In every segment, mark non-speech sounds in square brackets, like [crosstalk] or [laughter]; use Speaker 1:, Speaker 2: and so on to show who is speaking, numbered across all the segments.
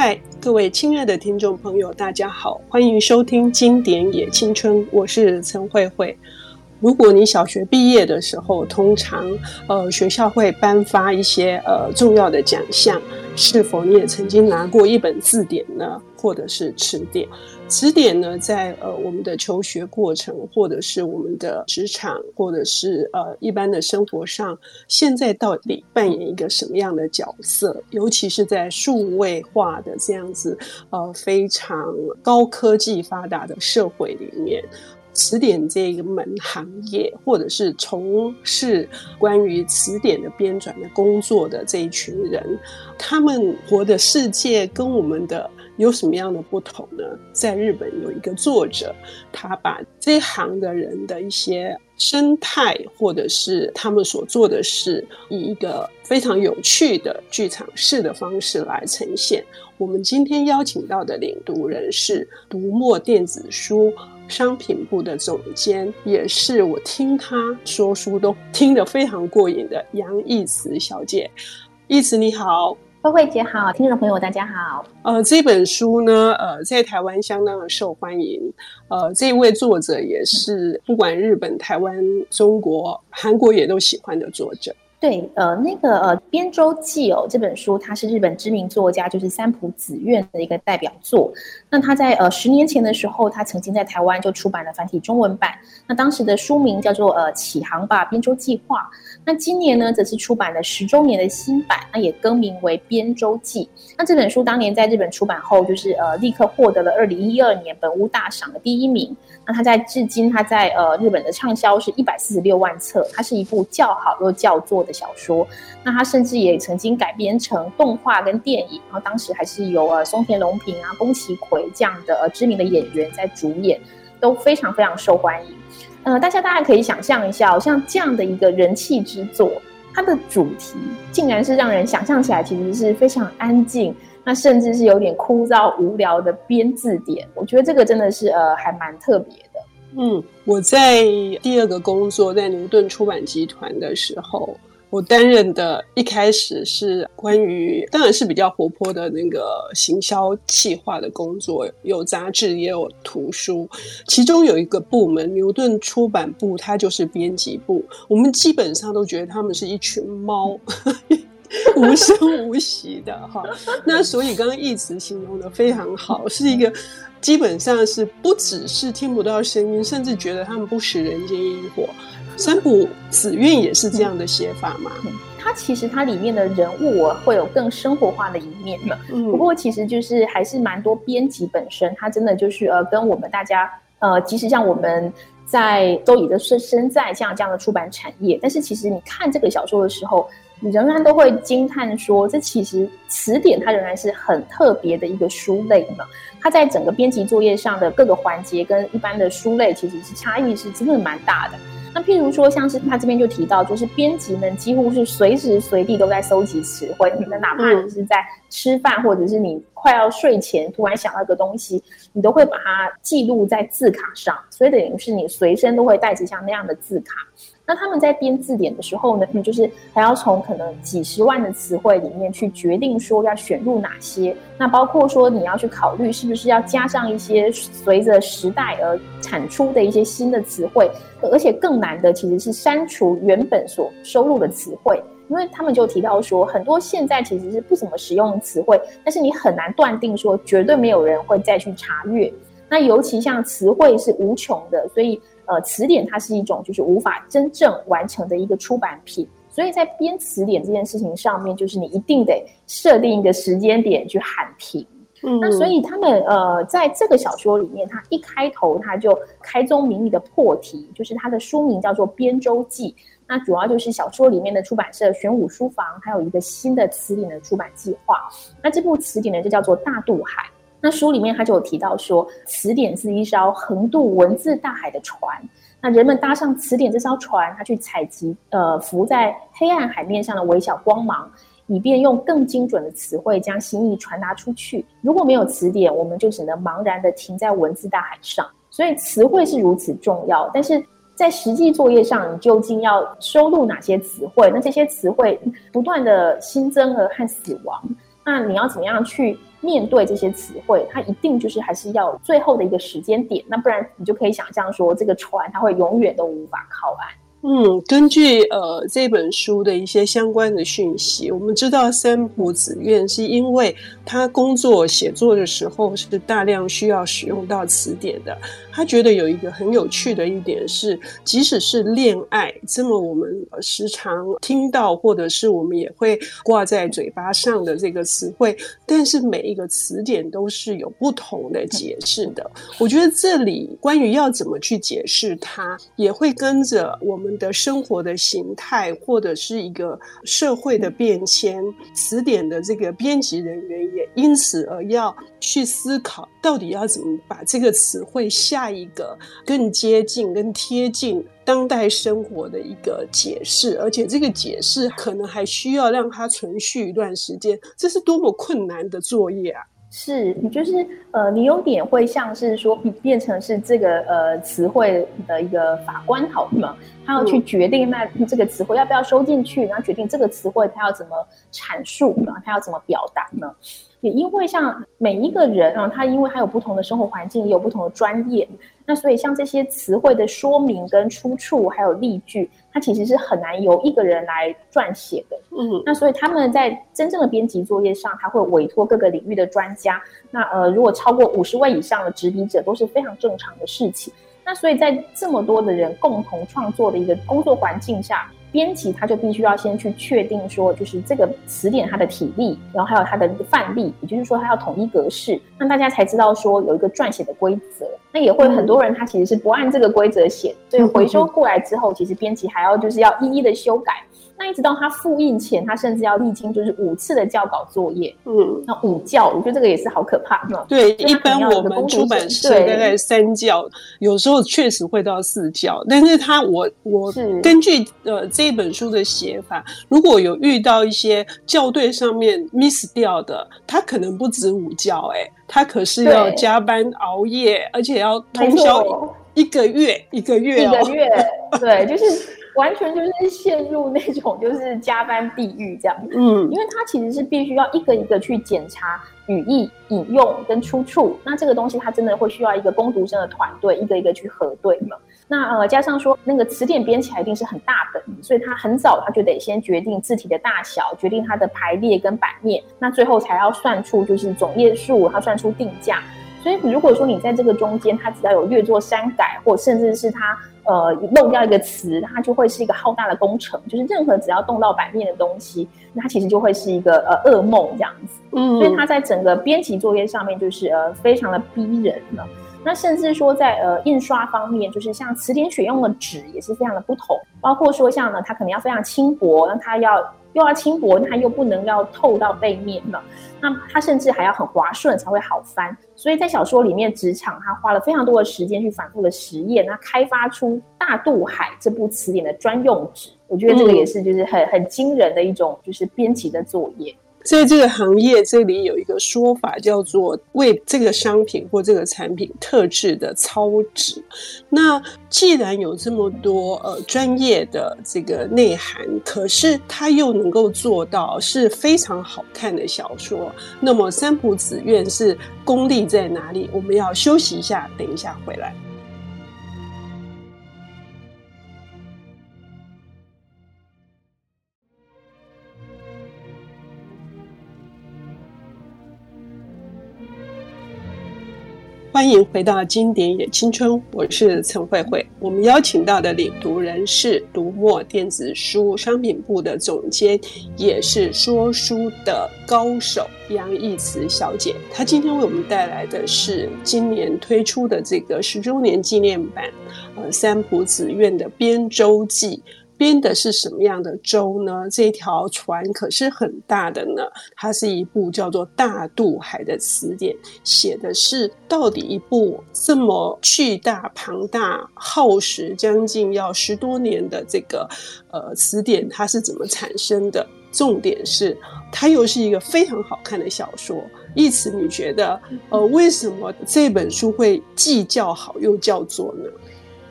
Speaker 1: 嗨，各位亲爱的听众朋友，大家好，欢迎收听《经典也青春》，我是陈慧慧。如果你小学毕业的时候，通常呃学校会颁发一些呃重要的奖项，是否你也曾经拿过一本字典呢？或者是词典？词典呢，在呃我们的求学过程，或者是我们的职场，或者是呃一般的生活上，现在到底扮演一个什么样的角色？尤其是在数位化的这样子呃非常高科技发达的社会里面。词典这个门行业，或者是从事关于词典的编纂的工作的这一群人，他们活的世界跟我们的有什么样的不同呢？在日本有一个作者，他把这行的人的一些生态，或者是他们所做的事，以一个非常有趣的剧场式的方式来呈现。我们今天邀请到的领读人是读墨电子书商品部的总监，也是我听他说书都听得非常过瘾的杨义慈小姐。义慈你好，
Speaker 2: 慧慧姐好，听众朋友大家好。
Speaker 1: 呃，这本书呢，呃，在台湾相当的受欢迎。呃，这位作者也是不管日本、台湾、中国、韩国也都喜欢的作者。
Speaker 2: 对，呃，那个呃，《编舟记》哦，这本书它是日本知名作家，就是三浦紫苑的一个代表作。那他在呃十年前的时候，他曾经在台湾就出版了繁体中文版。那当时的书名叫做呃《启航吧，编舟计划》。那今年呢，则是出版了十周年的新版，那也更名为《编舟记》。那这本书当年在日本出版后，就是呃立刻获得了二零一二年本屋大赏的第一名。那他在至今，他在呃日本的畅销是一百四十六万册，它是一部较好又较做的小说。那他甚至也曾经改编成动画跟电影，然后当时还是由呃松田龙平啊、宫崎葵这样的呃知名的演员在主演，都非常非常受欢迎。呃，大家大家可以想象一下，像这样的一个人气之作，它的主题竟然是让人想象起来其实是非常安静。那甚至是有点枯燥无聊的编字典，我觉得这个真的是呃还蛮特别的。
Speaker 1: 嗯，我在第二个工作在牛顿出版集团的时候。我担任的一开始是关于，当然是比较活泼的那个行销企划的工作，有杂志也有图书。其中有一个部门，牛顿出版部，它就是编辑部。我们基本上都觉得他们是一群猫，[laughs] 无声无息的哈。那所以刚刚义慈形容的非常好，是一个基本上是不只是听不到声音，甚至觉得他们不食人间烟火。三浦紫苑也是这样的写法嘛？
Speaker 2: 它其实它里面的人物会有更生活化的一面的。不过其实就是还是蛮多编辑本身，他真的就是呃跟我们大家呃，即使像我们在都已经是身在这样这样的出版产业，但是其实你看这个小说的时候，你仍然都会惊叹说，这其实词典它仍然是很特别的一个书类嘛。它在整个编辑作业上的各个环节跟一般的书类其实是差异是真的蛮大的。那譬如说，像是他这边就提到，就是编辑们几乎是随时随地都在搜集词汇，你们哪怕你是在吃饭，或者是你快要睡前突然想到一个东西，你都会把它记录在字卡上，所以等于是你随身都会带着像那样的字卡。那他们在编字典的时候呢，就是还要从可能几十万的词汇里面去决定说要选入哪些。那包括说你要去考虑是不是要加上一些随着时代而产出的一些新的词汇，而且更难的其实是删除原本所收录的词汇，因为他们就提到说很多现在其实是不怎么使用的词汇，但是你很难断定说绝对没有人会再去查阅。那尤其像词汇是无穷的，所以。呃，词典它是一种就是无法真正完成的一个出版品，所以在编词典这件事情上面，就是你一定得设定一个时间点去喊停。嗯，那所以他们呃，在这个小说里面，他一开头他就开宗明义的破题，就是他的书名叫做《编舟记》，那主要就是小说里面的出版社玄武书房，还有一个新的词典的出版计划。那这部词典呢，就叫做《大渡海》。那书里面他就有提到说，词典是一艘横渡文字大海的船。那人们搭上词典这艘船，他去采集呃浮在黑暗海面上的微小光芒，以便用更精准的词汇将心意传达出去。如果没有词典，我们就只能茫然地停在文字大海上。所以词汇是如此重要，但是在实际作业上，你究竟要收录哪些词汇？那这些词汇不断地新增和和死亡。那你要怎么样去面对这些词汇？它一定就是还是要最后的一个时间点，那不然你就可以想象说，这个船它会永远都无法靠岸。
Speaker 1: 嗯，根据呃这本书的一些相关的讯息，我们知道三浦紫苑是因为他工作写作的时候是大量需要使用到词典的。他觉得有一个很有趣的一点是，即使是恋爱这么我们时常听到或者是我们也会挂在嘴巴上的这个词汇，但是每一个词典都是有不同的解释的。我觉得这里关于要怎么去解释它，也会跟着我们。的生活的形态，或者是一个社会的变迁，词典的这个编辑人员也因此而要去思考，到底要怎么把这个词汇下一个更接近、更贴近当代生活的一个解释，而且这个解释可能还需要让它存续一段时间，这是多么困难的作业啊！
Speaker 2: 是，你就是呃，你有点会像是说变成是这个呃词汇的一个法官好吗？他要去决定那这个词汇要不要收进去，然后决定这个词汇他要怎么阐述然后？他要怎么表达呢？也因为像每一个人啊，他因为他有不同的生活环境，也有不同的专业，那所以像这些词汇的说明跟出处还有例句，它其实是很难由一个人来撰写的。嗯，那所以他们在真正的编辑作业上，他会委托各个领域的专家。那呃，如果超过五十位以上的执笔者，都是非常正常的事情。那所以在这么多的人共同创作的一个工作环境下，编辑他就必须要先去确定说，就是这个词典它的体例，然后还有它的范例，也就是说它要统一格式，那大家才知道说有一个撰写的规则。那也会很多人他其实是不按这个规则写，所以回收过来之后，其实编辑还要就是要一一的修改。那一直到他复印前，他甚至要历经就是五次的校稿作业。嗯，那五校，我觉得这个也是好可怕。
Speaker 1: 对，一般我们出版社大概三校，有时候确实会到四校。但是他我我根据呃这本书的写法，如果有遇到一些校对上面 miss 掉的，他可能不止五校，哎，他可是要加班熬夜，而且要通宵一个月一个月
Speaker 2: 一个月，对，就是。完全就是陷入那种就是加班地狱这样，嗯，因为他其实是必须要一个一个去检查语义引用跟出处，那这个东西他真的会需要一个攻读生的团队一个一个去核对嘛。那呃加上说那个词典编起来一定是很大本，所以他很早他就得先决定字体的大小，决定它的排列跟版面，那最后才要算出就是总页数，他算出定价。所以如果说你在这个中间，它只要有略作删改，或甚至是它。呃，漏掉一个词，它就会是一个浩大的工程。就是任何只要动到版面的东西，那它其实就会是一个呃噩梦这样子。嗯，所以它在整个编辑作业上面就是呃非常的逼人了。那甚至说在呃印刷方面，就是像词典选用的纸也是非常的不同，包括说像呢，它可能要非常轻薄，那它要。又要轻薄，它又不能要透到背面了，那它甚至还要很滑顺才会好翻。所以在小说里面，职场他花了非常多的时间去反复的实验，那开发出大渡海这部词典的专用纸。我觉得这个也是就是很很惊人的一种就是编辑的作业。
Speaker 1: 在这个行业，这里有一个说法叫做为这个商品或这个产品特制的操纸。那既然有这么多呃专业的这个内涵，可是它又能够做到是非常好看的小说，那么三浦紫苑是功力在哪里？我们要休息一下，等一下回来。欢迎回到经典也青春，我是陈慧慧。我们邀请到的领读人是读墨电子书商品部的总监，也是说书的高手杨奕慈小姐。她今天为我们带来的是今年推出的这个十周年纪念版，呃，三浦紫苑的编舟记。编的是什么样的舟呢？这条船可是很大的呢。它是一部叫做《大渡海》的词典，写的是到底一部这么巨大、庞大、耗时将近要十多年的这个呃词典，它是怎么产生的？重点是它又是一个非常好看的小说。因此，你觉得呃为什么这本书会既叫好又叫座呢？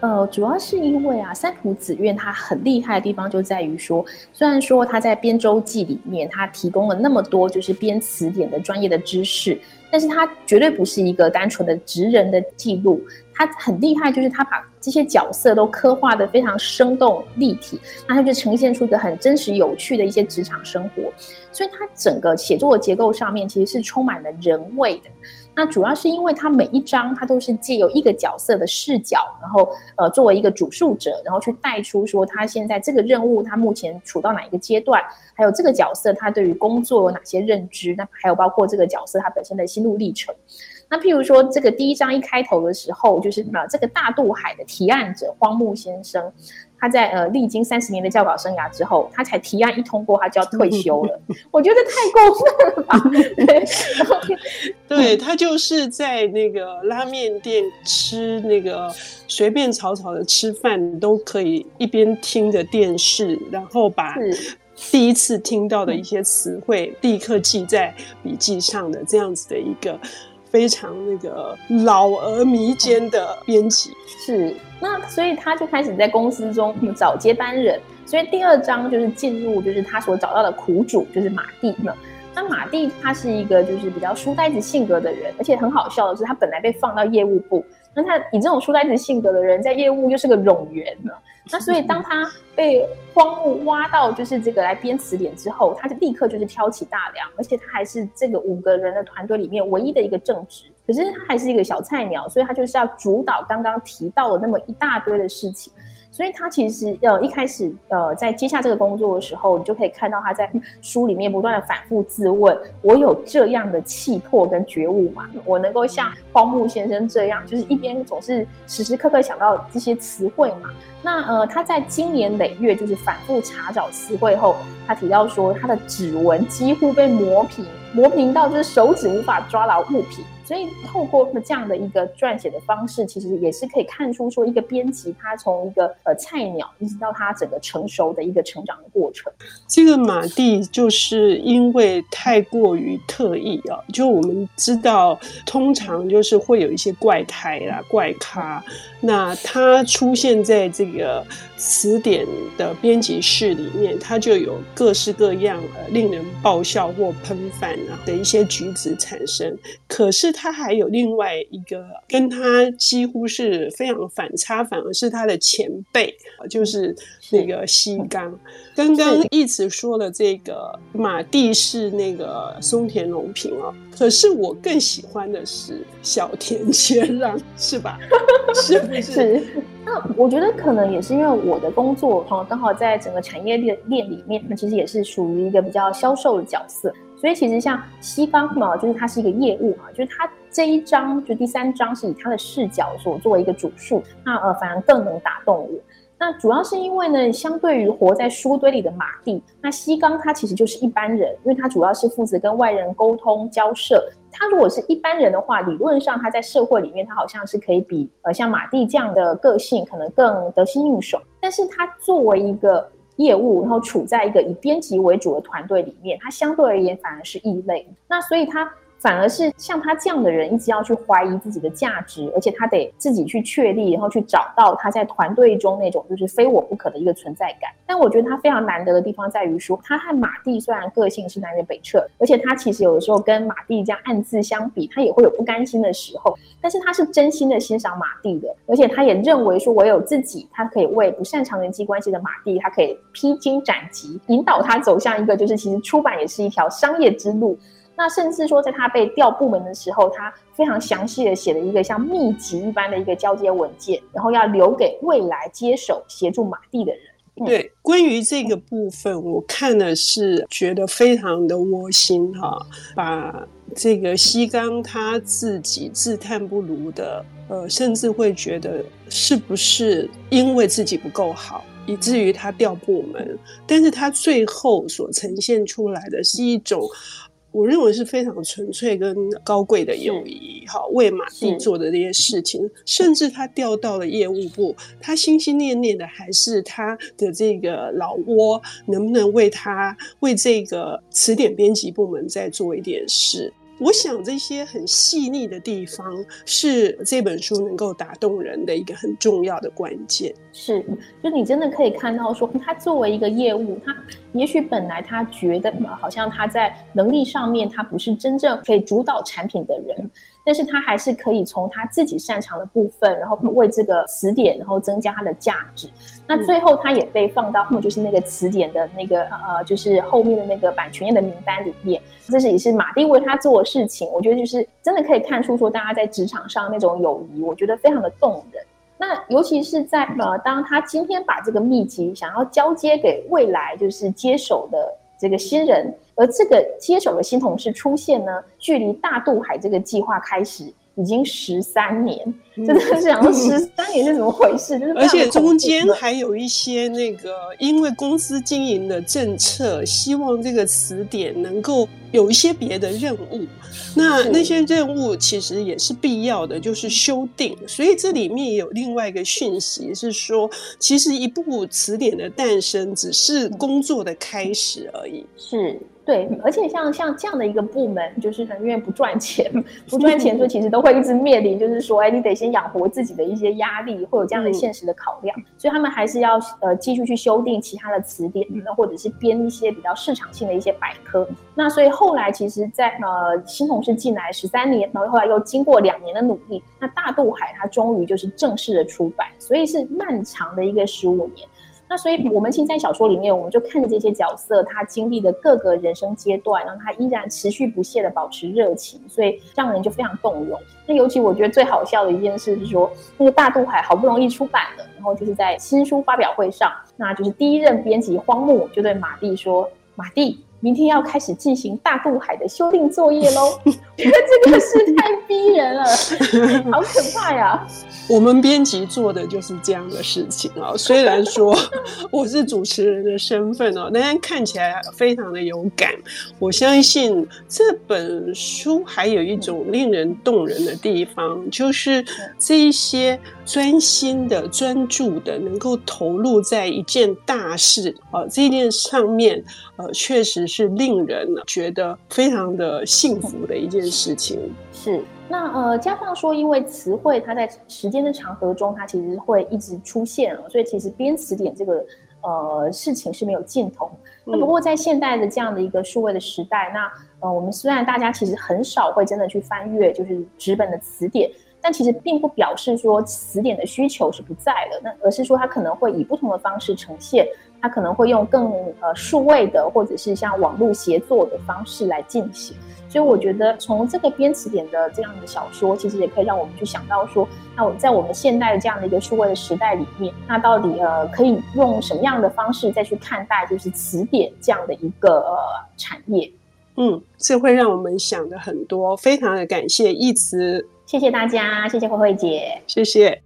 Speaker 2: 呃，主要是因为啊，三浦子苑它很厉害的地方就在于说，虽然说它在编周记里面，它提供了那么多就是编词典的专业的知识，但是它绝对不是一个单纯的职人的记录。他很厉害，就是他把这些角色都刻画得非常生动立体，那他就呈现出一个很真实有趣的一些职场生活。所以他整个写作的结构上面其实是充满了人味的。那主要是因为它每一章它都是借由一个角色的视角，然后呃作为一个主述者，然后去带出说他现在这个任务他目前处到哪一个阶段，还有这个角色他对于工作有哪些认知，那还有包括这个角色他本身的心路历程。那譬如说这个第一章一开头的时候，就是呃这个大渡海的提案者荒木先生。他在呃历经三十年的教稿生涯之后，他才提案一通过，他就要退休了。[laughs] 我觉得太过分了吧？[laughs] 对，[laughs]
Speaker 1: 对他就是在那个拉面店吃那个随便草草的吃饭都可以一边听着电视，然后把第一次听到的一些词汇立刻记在笔记上的这样子的一个非常那个老而弥坚的编辑
Speaker 2: 是。那所以他就开始在公司中找接班人，所以第二章就是进入就是他所找到的苦主，就是马蒂了。那马蒂他是一个就是比较书呆子性格的人，而且很好笑的是，他本来被放到业务部，那他以这种书呆子性格的人在业务又是个冗员呢。那所以当他被荒木挖到就是这个来编词典之后，他就立刻就是挑起大梁，而且他还是这个五个人的团队里面唯一的一个正职。可是他还是一个小菜鸟，所以他就是要主导刚刚提到的那么一大堆的事情。所以他其实呃一开始呃在接下这个工作的时候，你就可以看到他在书里面不断的反复自问：我有这样的气魄跟觉悟吗？我能够像荒木先生这样，就是一边总是时时刻刻想到这些词汇嘛？那呃他在经年累月就是反复查找词汇后，他提到说他的指纹几乎被磨平，磨平到就是手指无法抓牢物品。所以透过这样的一个撰写的方式，其实也是可以看出说一个编辑他从一个呃菜鸟一直到他整个成熟的一个成长的过程。
Speaker 1: 这个马蒂就是因为太过于特异啊，就我们知道，通常就是会有一些怪胎啦、怪咖，那他出现在这个词典的编辑室里面，他就有各式各样呃令人爆笑或喷饭啊的一些举止产生，可是。他还有另外一个跟他几乎是非常反差，反而是他的前辈，就是那个西刚。刚刚一直说的这个马蒂是那个松田龙平哦，可是我更喜欢的是小田切让，是吧？[laughs] 是不是？是。
Speaker 2: 那我觉得可能也是因为我的工作哈，刚好在整个产业链链里面，那其实也是属于一个比较销售的角色。所以其实像西方嘛，就是他是一个业务嘛，就是他这一章就第三章是以他的视角所作为一个主述，那呃反而更能打动我。那主要是因为呢，相对于活在书堆里的马蒂，那西刚他其实就是一般人，因为他主要是负责跟外人沟通交涉。他如果是一般人的话，理论上他在社会里面，他好像是可以比呃像马蒂这样的个性可能更得心应手。但是他作为一个业务，然后处在一个以编辑为主的团队里面，它相对而言反而是异类。那所以它。反而是像他这样的人，一直要去怀疑自己的价值，而且他得自己去确立，然后去找到他在团队中那种就是非我不可的一个存在感。但我觉得他非常难得的地方在于说，他和马蒂虽然个性是南辕北辙，而且他其实有的时候跟马蒂这样暗自相比，他也会有不甘心的时候。但是他是真心的欣赏马蒂的，而且他也认为说，我有自己，他可以为不擅长人际关系的马蒂，他可以披荆斩棘，引导他走向一个就是其实出版也是一条商业之路。那甚至说，在他被调部门的时候，他非常详细的写了一个像秘籍一般的一个交接文件，然后要留给未来接手协助马蒂的人。
Speaker 1: 对，关于这个部分，我看的是觉得非常的窝心哈，把这个西刚他自己自叹不如的，呃，甚至会觉得是不是因为自己不够好，以至于他调部门，但是他最后所呈现出来的是一种。我认为是非常纯粹跟高贵的友谊，哈为马蒂做的这些事情，甚至他调到了业务部，他心心念念的还是他的这个老窝，能不能为他为这个词典编辑部门再做一点事？我想这些很细腻的地方是这本书能够打动人的一个很重要的关键。
Speaker 2: 是，就你真的可以看到说，他作为一个业务，他也许本来他觉得好像他在能力上面他不是真正可以主导产品的人。但是他还是可以从他自己擅长的部分，然后为这个词典，然后增加它的价值。那最后他也被放到，就是那个词典的那个呃，就是后面的那个版权页的名单里面。这是也是马蒂为他做的事情。我觉得就是真的可以看出说，大家在职场上那种友谊，我觉得非常的动人。那尤其是在呃，当他今天把这个秘籍想要交接给未来就是接手的这个新人。而这个接手的新同事出现呢，距离大渡海这个计划开始已经十三年，真的是想说十三年是怎么回事？就是
Speaker 1: 而且中间还有一些那个，因为公司经营的政策，希望这个词典能够有一些别的任务。那那些任务其实也是必要的，就是修订。所以这里面也有另外一个讯息是说，其实一部词典的诞生只是工作的开始而已。
Speaker 2: 是。对，而且像像这样的一个部门，就是因为不赚钱，[laughs] 不赚钱，就其实都会一直面临，就是说，哎，你得先养活自己的一些压力，会有这样的现实的考量，所以他们还是要呃继续去修订其他的词典，那或者是编一些比较市场性的一些百科。那所以后来其实在，在呃新同事进来十三年，然后后来又经过两年的努力，那大渡海它终于就是正式的出版，所以是漫长的一个十五年。那所以，我们现在小说里面，我们就看着这些角色，他经历的各个人生阶段，然后他依然持续不懈的保持热情，所以让人就非常动容。那尤其我觉得最好笑的一件事是说，那个大渡海好不容易出版了，然后就是在新书发表会上，那就是第一任编辑荒木就对马蒂说：“马蒂。”明天要开始进行大渡海的修订作业喽，[laughs] 我觉得这个是太，[laughs] 好可怕呀！[laughs]
Speaker 1: 我们编辑做的就是这样的事情啊。虽然说 [laughs] 我是主持人的身份哦，但是看起来非常的有感。我相信这本书还有一种令人动人的地方，就是这一些专心的、专注的，能够投入在一件大事啊这件上面，呃，确实。是令人觉得非常的幸福的一件事情。
Speaker 2: 是，那呃，加上说，因为词汇它在时间的长河中，它其实会一直出现，所以其实编词典这个呃事情是没有尽头。那不过在现代的这样的一个数位的时代，那呃，我们虽然大家其实很少会真的去翻阅就是纸本的词典，但其实并不表示说词典的需求是不在的，那而是说它可能会以不同的方式呈现。它可能会用更呃数位的，或者是像网络协作的方式来进行，所以我觉得从这个编词典的这样的小说，其实也可以让我们去想到说，那我在我们现代的这样的一个数位的时代里面，那到底呃可以用什么样的方式再去看待就是词典这样的一个呃产业？
Speaker 1: 嗯，这会让我们想的很多，非常的感谢亦慈，
Speaker 2: 谢谢大家，谢谢慧慧姐，
Speaker 1: 谢谢。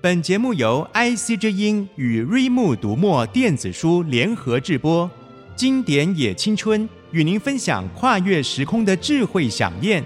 Speaker 3: 本节目由 IC 之音与瑞木读墨电子书联合制播，经典也青春与您分享跨越时空的智慧饗宴。